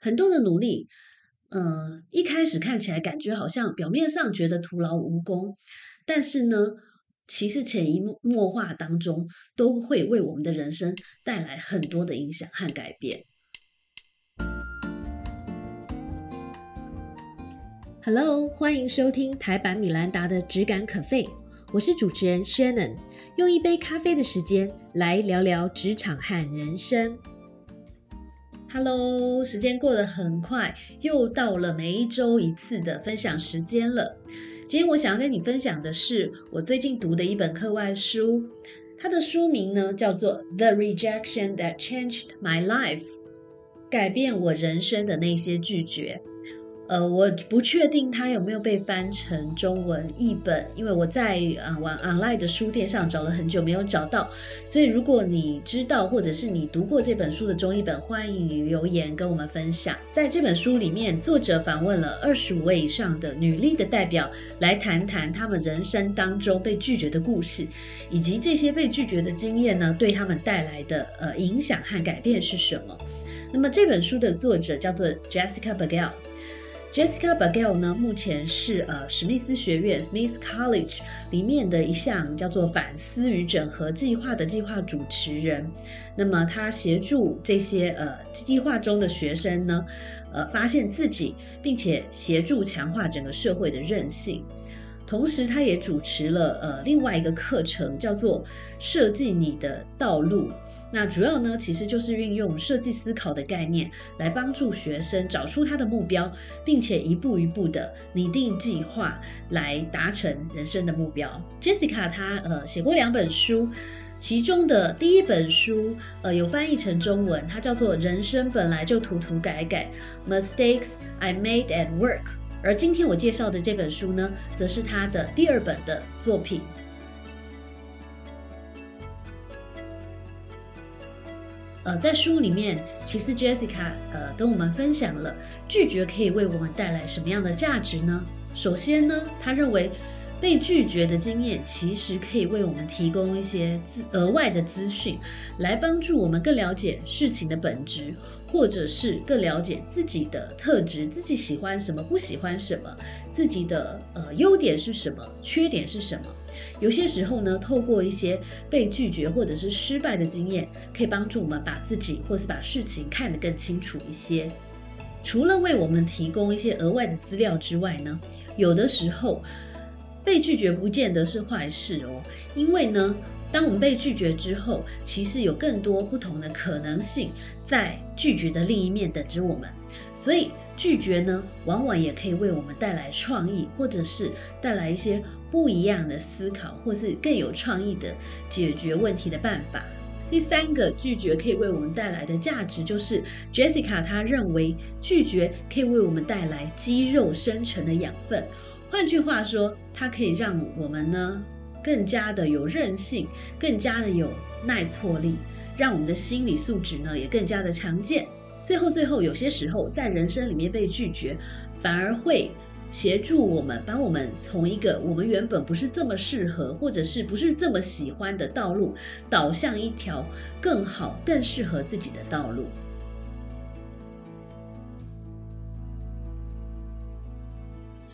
很多的努力，呃，一开始看起来感觉好像表面上觉得徒劳无功，但是呢，其实潜移默化当中都会为我们的人生带来很多的影响和改变。Hello，欢迎收听台版米兰达的质感可废，我是主持人 Shannon，用一杯咖啡的时间来聊聊职场和人生。Hello，时间过得很快，又到了每一周一次的分享时间了。今天我想要跟你分享的是我最近读的一本课外书，它的书名呢叫做《The Rejection That Changed My Life》，改变我人生的那些拒绝。呃，我不确定它有没有被翻成中文译本，因为我在呃网 online 的书店上找了很久没有找到，所以如果你知道或者是你读过这本书的中译本，欢迎你留言跟我们分享。在这本书里面，作者访问了二十五位以上的女力的代表，来谈谈他们人生当中被拒绝的故事，以及这些被拒绝的经验呢，对他们带来的呃影响和改变是什么。那么这本书的作者叫做 Jessica Bagel。Jessica Bagel 呢，目前是呃史密斯学院 （Smith College） 里面的一项叫做反思与整合计划的计划主持人。那么他协助这些呃计划中的学生呢，呃发现自己，并且协助强化整个社会的韧性。同时，他也主持了呃另外一个课程，叫做设计你的道路。那主要呢，其实就是运用设计思考的概念，来帮助学生找出他的目标，并且一步一步的拟定计划，来达成人生的目标。Jessica 她呃写过两本书，其中的第一本书呃有翻译成中文，它叫做《人生本来就涂涂改改》，Mistakes I Made at Work。而今天我介绍的这本书呢，则是他的第二本的作品。呃，在书里面，其实 Jessica 呃跟我们分享了拒绝可以为我们带来什么样的价值呢？首先呢，他认为被拒绝的经验其实可以为我们提供一些额外的资讯，来帮助我们更了解事情的本质。或者是更了解自己的特质，自己喜欢什么，不喜欢什么，自己的呃优点是什么，缺点是什么。有些时候呢，透过一些被拒绝或者是失败的经验，可以帮助我们把自己或是把事情看得更清楚一些。除了为我们提供一些额外的资料之外呢，有的时候被拒绝不见得是坏事哦，因为呢。当我们被拒绝之后，其实有更多不同的可能性在拒绝的另一面等着我们。所以拒绝呢，往往也可以为我们带来创意，或者是带来一些不一样的思考，或是更有创意的解决问题的办法。第三个拒绝可以为我们带来的价值，就是 Jessica 她认为拒绝可以为我们带来肌肉生成的养分。换句话说，它可以让我们呢。更加的有韧性，更加的有耐挫力，让我们的心理素质呢也更加的强健。最后，最后，有些时候在人生里面被拒绝，反而会协助我们，帮我们从一个我们原本不是这么适合，或者是不是这么喜欢的道路，导向一条更好、更适合自己的道路。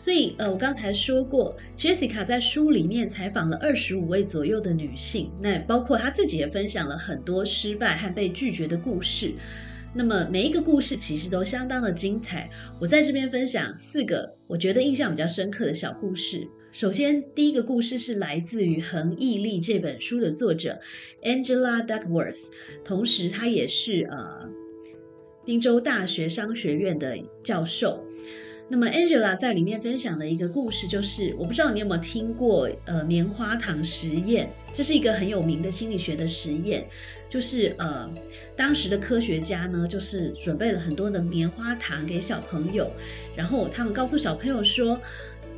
所以，呃，我刚才说过，Jessica 在书里面采访了二十五位左右的女性，那包括她自己也分享了很多失败和被拒绝的故事。那么每一个故事其实都相当的精彩。我在这边分享四个我觉得印象比较深刻的小故事。首先，第一个故事是来自于《恒毅力》这本书的作者 Angela Duckworth，同时她也是呃宾州大学商学院的教授。那么 Angela 在里面分享的一个故事，就是我不知道你有没有听过，呃，棉花糖实验，这是一个很有名的心理学的实验，就是呃，当时的科学家呢，就是准备了很多的棉花糖给小朋友，然后他们告诉小朋友说，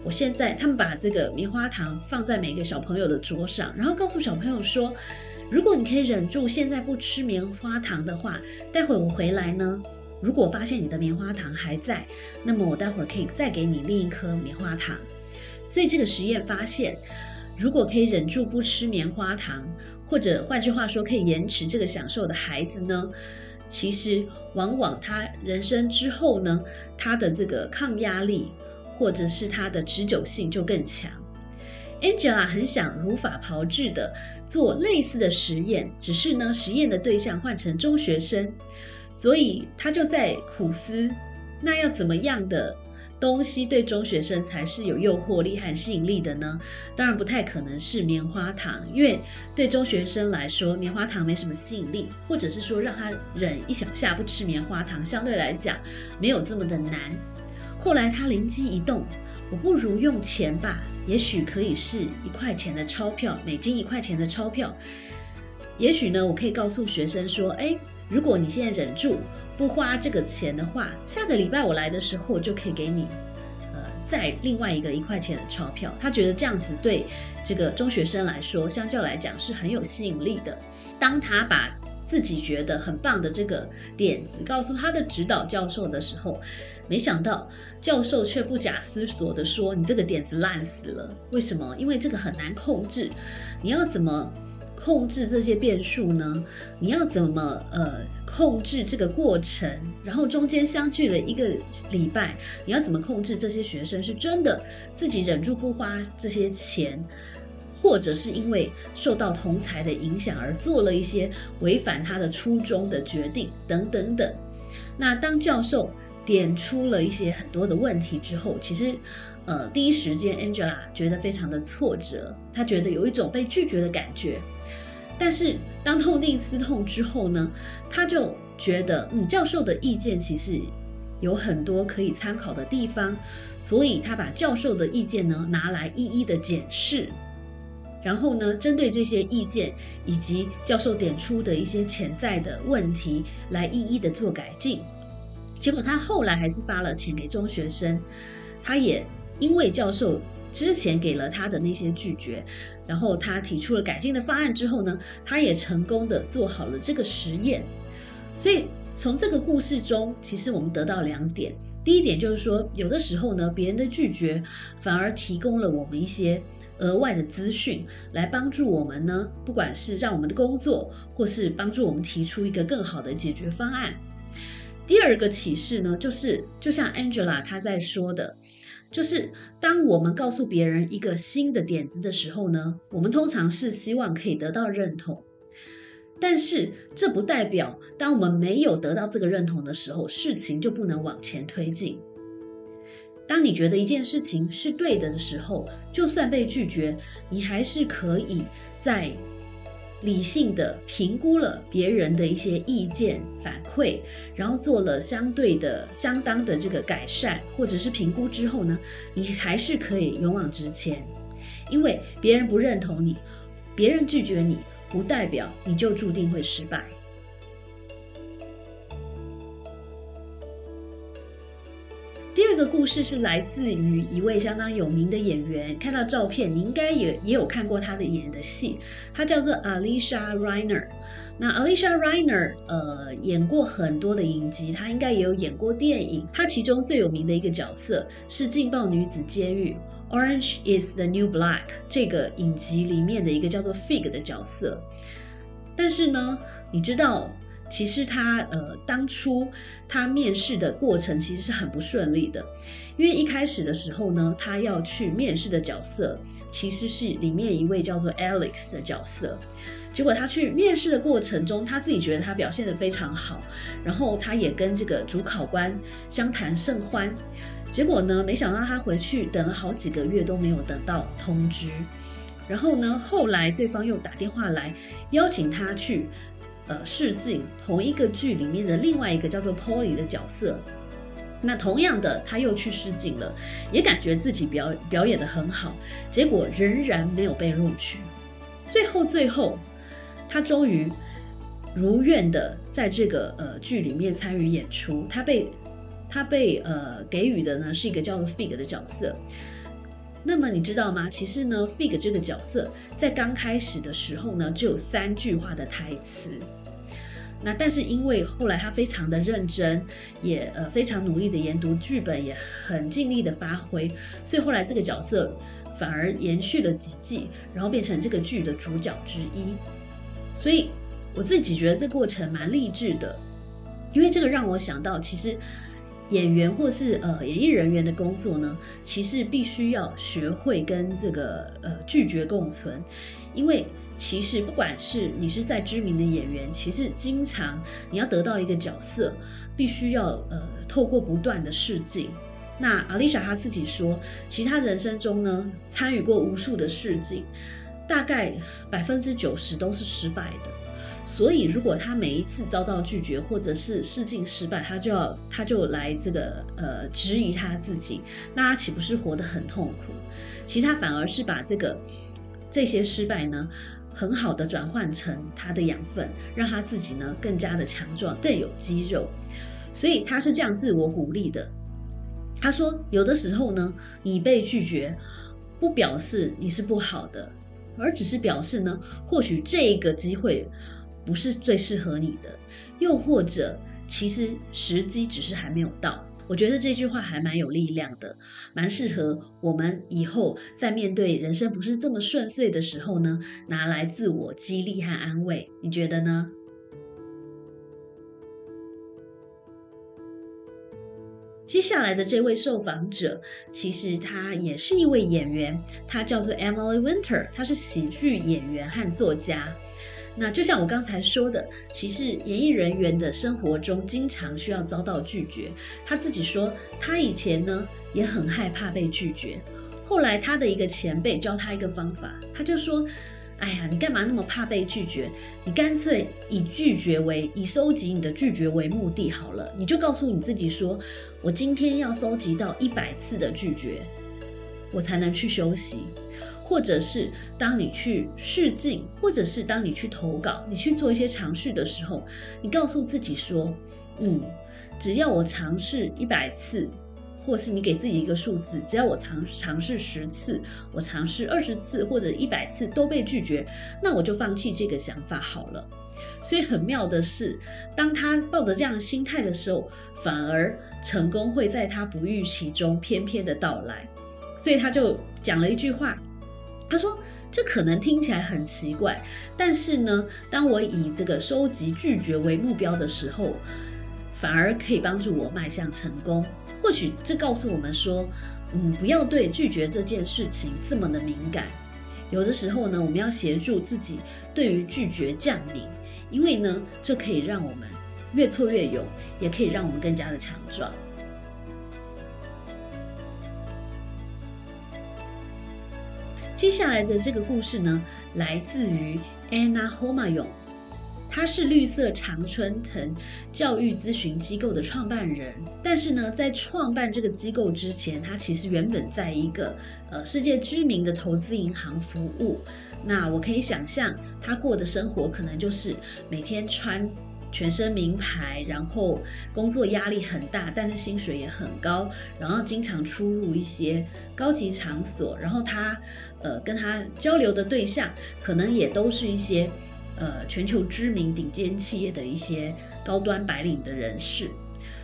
我现在他们把这个棉花糖放在每个小朋友的桌上，然后告诉小朋友说，如果你可以忍住现在不吃棉花糖的话，待会我回来呢。如果发现你的棉花糖还在，那么我待会儿可以再给你另一颗棉花糖。所以这个实验发现，如果可以忍住不吃棉花糖，或者换句话说可以延迟这个享受的孩子呢，其实往往他人生之后呢，他的这个抗压力或者是他的持久性就更强。Angela 很想如法炮制的做类似的实验，只是呢，实验的对象换成中学生，所以他就在苦思，那要怎么样的东西对中学生才是有诱惑力和吸引力的呢？当然不太可能是棉花糖，因为对中学生来说，棉花糖没什么吸引力，或者是说让他忍一小下不吃棉花糖，相对来讲没有这么的难。后来他灵机一动。我不如用钱吧，也许可以是一块钱的钞票，美金一块钱的钞票。也许呢，我可以告诉学生说：“哎，如果你现在忍住不花这个钱的话，下个礼拜我来的时候就可以给你，呃，再另外一个一块钱的钞票。”他觉得这样子对这个中学生来说，相较来讲是很有吸引力的。当他把自己觉得很棒的这个点子告诉他的指导教授的时候，没想到教授却不假思索地说：“你这个点子烂死了。为什么？因为这个很难控制。你要怎么控制这些变数呢？你要怎么呃控制这个过程？然后中间相距了一个礼拜，你要怎么控制这些学生是真的自己忍住不花这些钱？”或者是因为受到同才的影响而做了一些违反他的初衷的决定，等等等。那当教授点出了一些很多的问题之后，其实，呃，第一时间 Angela 觉得非常的挫折，她觉得有一种被拒绝的感觉。但是当痛定思痛之后呢，她就觉得，嗯，教授的意见其实有很多可以参考的地方，所以她把教授的意见呢拿来一一的检视。然后呢，针对这些意见以及教授点出的一些潜在的问题，来一一的做改进。结果他后来还是发了钱给中学生，他也因为教授之前给了他的那些拒绝，然后他提出了改进的方案之后呢，他也成功的做好了这个实验。所以从这个故事中，其实我们得到两点。第一点就是说，有的时候呢，别人的拒绝反而提供了我们一些。额外的资讯来帮助我们呢，不管是让我们的工作，或是帮助我们提出一个更好的解决方案。第二个启示呢，就是就像 Angela 她在说的，就是当我们告诉别人一个新的点子的时候呢，我们通常是希望可以得到认同，但是这不代表当我们没有得到这个认同的时候，事情就不能往前推进。当你觉得一件事情是对的的时候，就算被拒绝，你还是可以在理性的评估了别人的一些意见反馈，然后做了相对的、相当的这个改善或者是评估之后呢，你还是可以勇往直前。因为别人不认同你，别人拒绝你，不代表你就注定会失败。个故事是来自于一位相当有名的演员，看到照片，你应该也也有看过他的演的戏，他叫做 Alicia Reiner。那 Alicia Reiner，呃，演过很多的影集，他应该也有演过电影。他其中最有名的一个角色是《劲爆女子监狱》（Orange Is the New Black） 这个影集里面的一个叫做 Fig 的角色。但是呢，你知道？其实他呃，当初他面试的过程其实是很不顺利的，因为一开始的时候呢，他要去面试的角色其实是里面一位叫做 Alex 的角色，结果他去面试的过程中，他自己觉得他表现得非常好，然后他也跟这个主考官相谈甚欢，结果呢，没想到他回去等了好几个月都没有等到通知，然后呢，后来对方又打电话来邀请他去。呃，试镜同一个剧里面的另外一个叫做 Polly 的角色，那同样的他又去试镜了，也感觉自己表表演的很好，结果仍然没有被录取。最后最后，他终于如愿的在这个呃剧里面参与演出。他被他被呃给予的呢是一个叫做 Fig 的角色。那么你知道吗？其实呢，Fig 这个角色在刚开始的时候呢，只有三句话的台词。那但是因为后来他非常的认真，也呃非常努力的研读剧本，也很尽力的发挥，所以后来这个角色反而延续了几季，然后变成这个剧的主角之一。所以我自己觉得这过程蛮励志的，因为这个让我想到，其实演员或是呃演艺人员的工作呢，其实必须要学会跟这个呃拒绝共存，因为其实不管是你是在知名的演员，其实经常你要得到一个角色，必须要呃透过不断的试镜。那阿丽莎她自己说，其实她人生中呢参与过无数的试镜，大概百分之九十都是失败的。所以，如果他每一次遭到拒绝，或者是试镜失败，他就要他就来这个呃质疑他自己，那他岂不是活得很痛苦？其实他反而是把这个这些失败呢，很好的转换成他的养分，让他自己呢更加的强壮，更有肌肉。所以他是这样自我鼓励的。他说，有的时候呢，你被拒绝，不表示你是不好的，而只是表示呢，或许这个机会。不是最适合你的，又或者其实时机只是还没有到。我觉得这句话还蛮有力量的，蛮适合我们以后在面对人生不是这么顺遂的时候呢，拿来自我激励和安慰。你觉得呢？接下来的这位受访者，其实他也是一位演员，他叫做 Emily Winter，他是喜剧演员和作家。那就像我刚才说的，其实演艺人员的生活中经常需要遭到拒绝。他自己说，他以前呢也很害怕被拒绝。后来他的一个前辈教他一个方法，他就说：“哎呀，你干嘛那么怕被拒绝？你干脆以拒绝为以收集你的拒绝为目的好了。你就告诉你自己说，我今天要收集到一百次的拒绝，我才能去休息。”或者是当你去试镜，或者是当你去投稿，你去做一些尝试的时候，你告诉自己说：“嗯，只要我尝试一百次，或是你给自己一个数字，只要我尝尝试十次，我尝试二十次或者一百次都被拒绝，那我就放弃这个想法好了。”所以很妙的是，当他抱着这样的心态的时候，反而成功会在他不预期中翩翩的到来。所以他就讲了一句话。他说：“这可能听起来很奇怪，但是呢，当我以这个收集拒绝为目标的时候，反而可以帮助我迈向成功。或许这告诉我们说，嗯，不要对拒绝这件事情这么的敏感。有的时候呢，我们要协助自己对于拒绝降敏，因为呢，这可以让我们越挫越勇，也可以让我们更加的强壮。”接下来的这个故事呢，来自于 Anna Homayon，她是绿色常春藤教育咨询机构的创办人。但是呢，在创办这个机构之前，她其实原本在一个呃世界知名的投资银行服务。那我可以想象，她过的生活可能就是每天穿。全身名牌，然后工作压力很大，但是薪水也很高，然后经常出入一些高级场所，然后他呃跟他交流的对象可能也都是一些呃全球知名顶尖企业的一些高端白领的人士，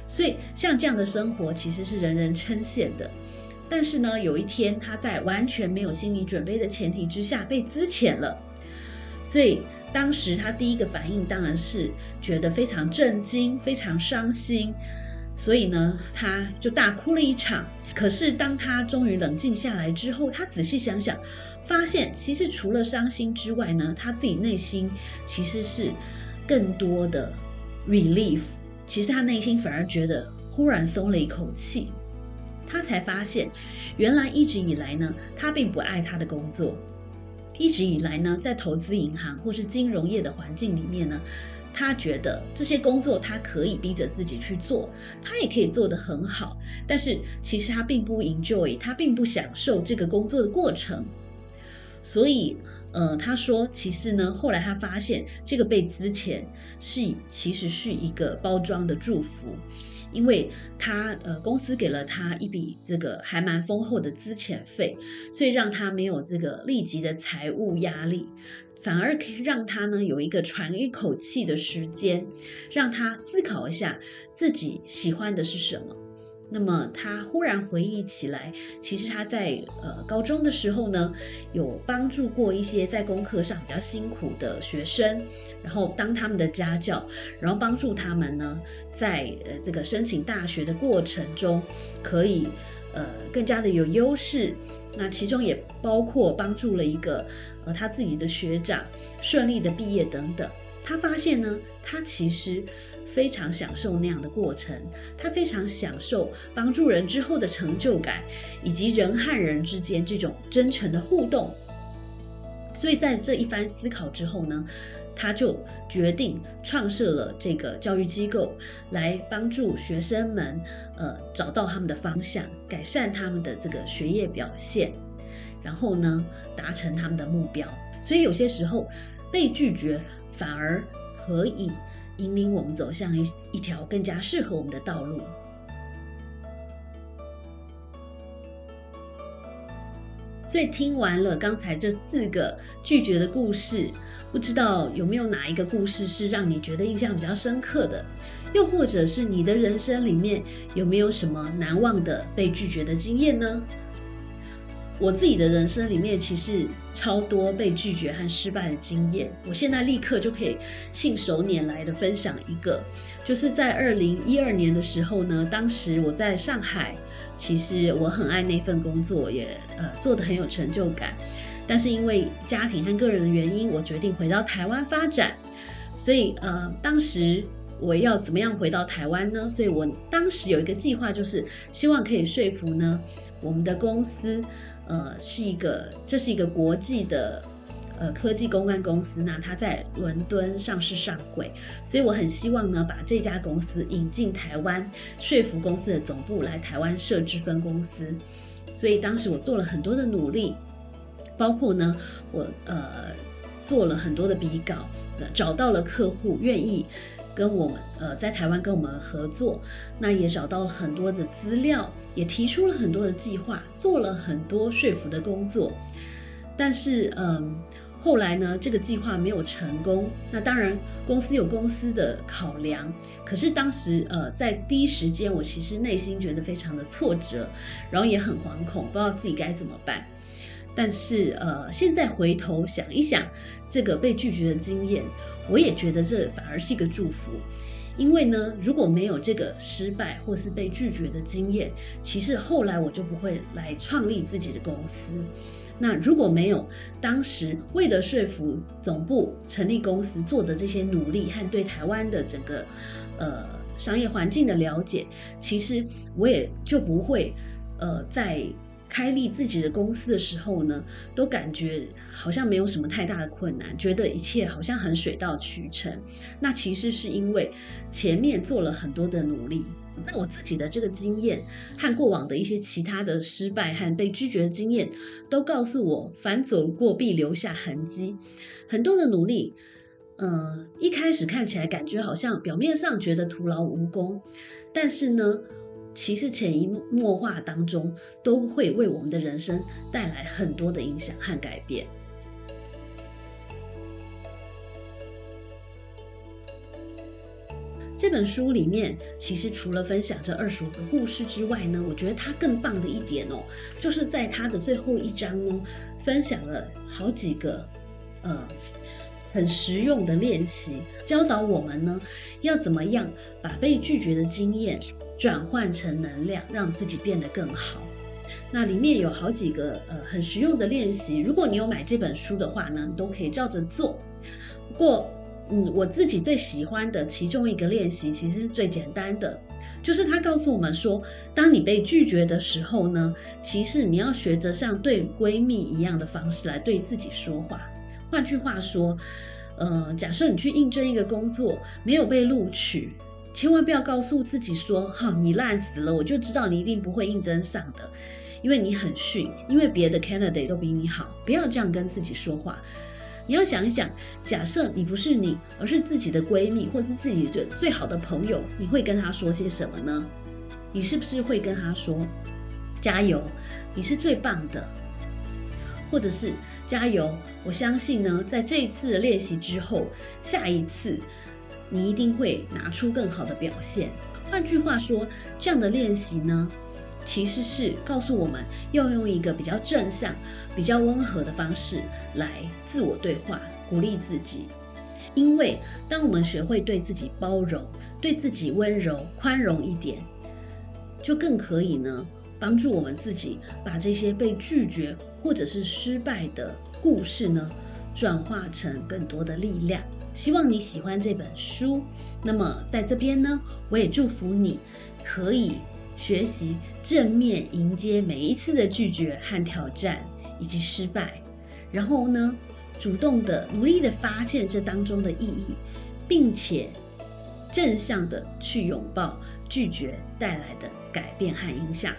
所以像这样的生活其实是人人称羡的。但是呢，有一天他在完全没有心理准备的前提之下被资遣了，所以。当时他第一个反应当然是觉得非常震惊、非常伤心，所以呢，他就大哭了一场。可是当他终于冷静下来之后，他仔细想想，发现其实除了伤心之外呢，他自己内心其实是更多的 relief。其实他内心反而觉得忽然松了一口气，他才发现，原来一直以来呢，他并不爱他的工作。一直以来呢，在投资银行或是金融业的环境里面呢，他觉得这些工作他可以逼着自己去做，他也可以做得很好。但是其实他并不 enjoy，他并不享受这个工作的过程。所以，呃，他说，其实呢，后来他发现这个被资遣是其实是一个包装的祝福。因为他呃公司给了他一笔这个还蛮丰厚的资遣费，所以让他没有这个立即的财务压力，反而可以让他呢有一个喘一口气的时间，让他思考一下自己喜欢的是什么。那么他忽然回忆起来，其实他在呃高中的时候呢，有帮助过一些在功课上比较辛苦的学生，然后当他们的家教，然后帮助他们呢，在呃这个申请大学的过程中，可以呃更加的有优势。那其中也包括帮助了一个呃他自己的学长顺利的毕业等等。他发现呢，他其实。非常享受那样的过程，他非常享受帮助人之后的成就感，以及人和人之间这种真诚的互动。所以在这一番思考之后呢，他就决定创设了这个教育机构，来帮助学生们，呃，找到他们的方向，改善他们的这个学业表现，然后呢，达成他们的目标。所以有些时候被拒绝反而可以。引领我们走向一一条更加适合我们的道路。所以听完了刚才这四个拒绝的故事，不知道有没有哪一个故事是让你觉得印象比较深刻的？又或者是你的人生里面有没有什么难忘的被拒绝的经验呢？我自己的人生里面，其实超多被拒绝和失败的经验。我现在立刻就可以信手拈来的分享一个，就是在二零一二年的时候呢，当时我在上海，其实我很爱那份工作，也呃做的很有成就感。但是因为家庭和个人的原因，我决定回到台湾发展。所以呃，当时我要怎么样回到台湾呢？所以我当时有一个计划，就是希望可以说服呢我们的公司。呃，是一个，这是一个国际的呃科技公关公司，那它在伦敦上市上柜，所以我很希望呢，把这家公司引进台湾，说服公司的总部来台湾设置分公司。所以当时我做了很多的努力，包括呢，我呃做了很多的比稿，找到了客户愿意。跟我们呃在台湾跟我们合作，那也找到了很多的资料，也提出了很多的计划，做了很多说服的工作。但是嗯，后来呢，这个计划没有成功。那当然，公司有公司的考量。可是当时呃，在第一时间，我其实内心觉得非常的挫折，然后也很惶恐，不知道自己该怎么办。但是呃，现在回头想一想，这个被拒绝的经验，我也觉得这反而是一个祝福。因为呢，如果没有这个失败或是被拒绝的经验，其实后来我就不会来创立自己的公司。那如果没有当时为了说服总部成立公司做的这些努力和对台湾的整个呃商业环境的了解，其实我也就不会呃在。开立自己的公司的时候呢，都感觉好像没有什么太大的困难，觉得一切好像很水到渠成。那其实是因为前面做了很多的努力。那我自己的这个经验和过往的一些其他的失败和被拒绝的经验，都告诉我，凡走过必留下痕迹。很多的努力，嗯，一开始看起来感觉好像表面上觉得徒劳无功，但是呢。其实潜移默化当中，都会为我们的人生带来很多的影响和改变。这本书里面，其实除了分享这二十五个故事之外呢，我觉得它更棒的一点哦，就是在它的最后一章哦，分享了好几个呃很实用的练习，教导我们呢要怎么样把被拒绝的经验。转换成能量，让自己变得更好。那里面有好几个呃很实用的练习，如果你有买这本书的话呢，都可以照着做。不过，嗯，我自己最喜欢的其中一个练习，其实是最简单的，就是他告诉我们说，当你被拒绝的时候呢，其实你要学着像对闺蜜一样的方式来对自己说话。换句话说，呃，假设你去应征一个工作，没有被录取。千万不要告诉自己说：“哈，你烂死了，我就知道你一定不会应征上的，因为你很逊，因为别的 candidate 都比你好。”不要这样跟自己说话。你要想一想，假设你不是你，而是自己的闺蜜或是自己的最好的朋友，你会跟他说些什么呢？你是不是会跟他说：“加油，你是最棒的。”或者是“加油，我相信呢，在这一次的练习之后，下一次。你一定会拿出更好的表现，换句话说，这样的练习呢，其实是告诉我们要用一个比较正向、比较温和的方式来自我对话，鼓励自己。因为当我们学会对自己包容、对自己温柔、宽容一点，就更可以呢帮助我们自己把这些被拒绝或者是失败的故事呢转化成更多的力量。希望你喜欢这本书。那么在这边呢，我也祝福你可以学习正面迎接每一次的拒绝和挑战以及失败，然后呢。主动的、努力的发现这当中的意义，并且正向的去拥抱拒绝带来的改变和影响。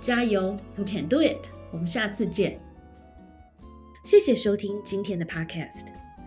加油，You can do it！我们下次见。谢谢收听今天的 Podcast，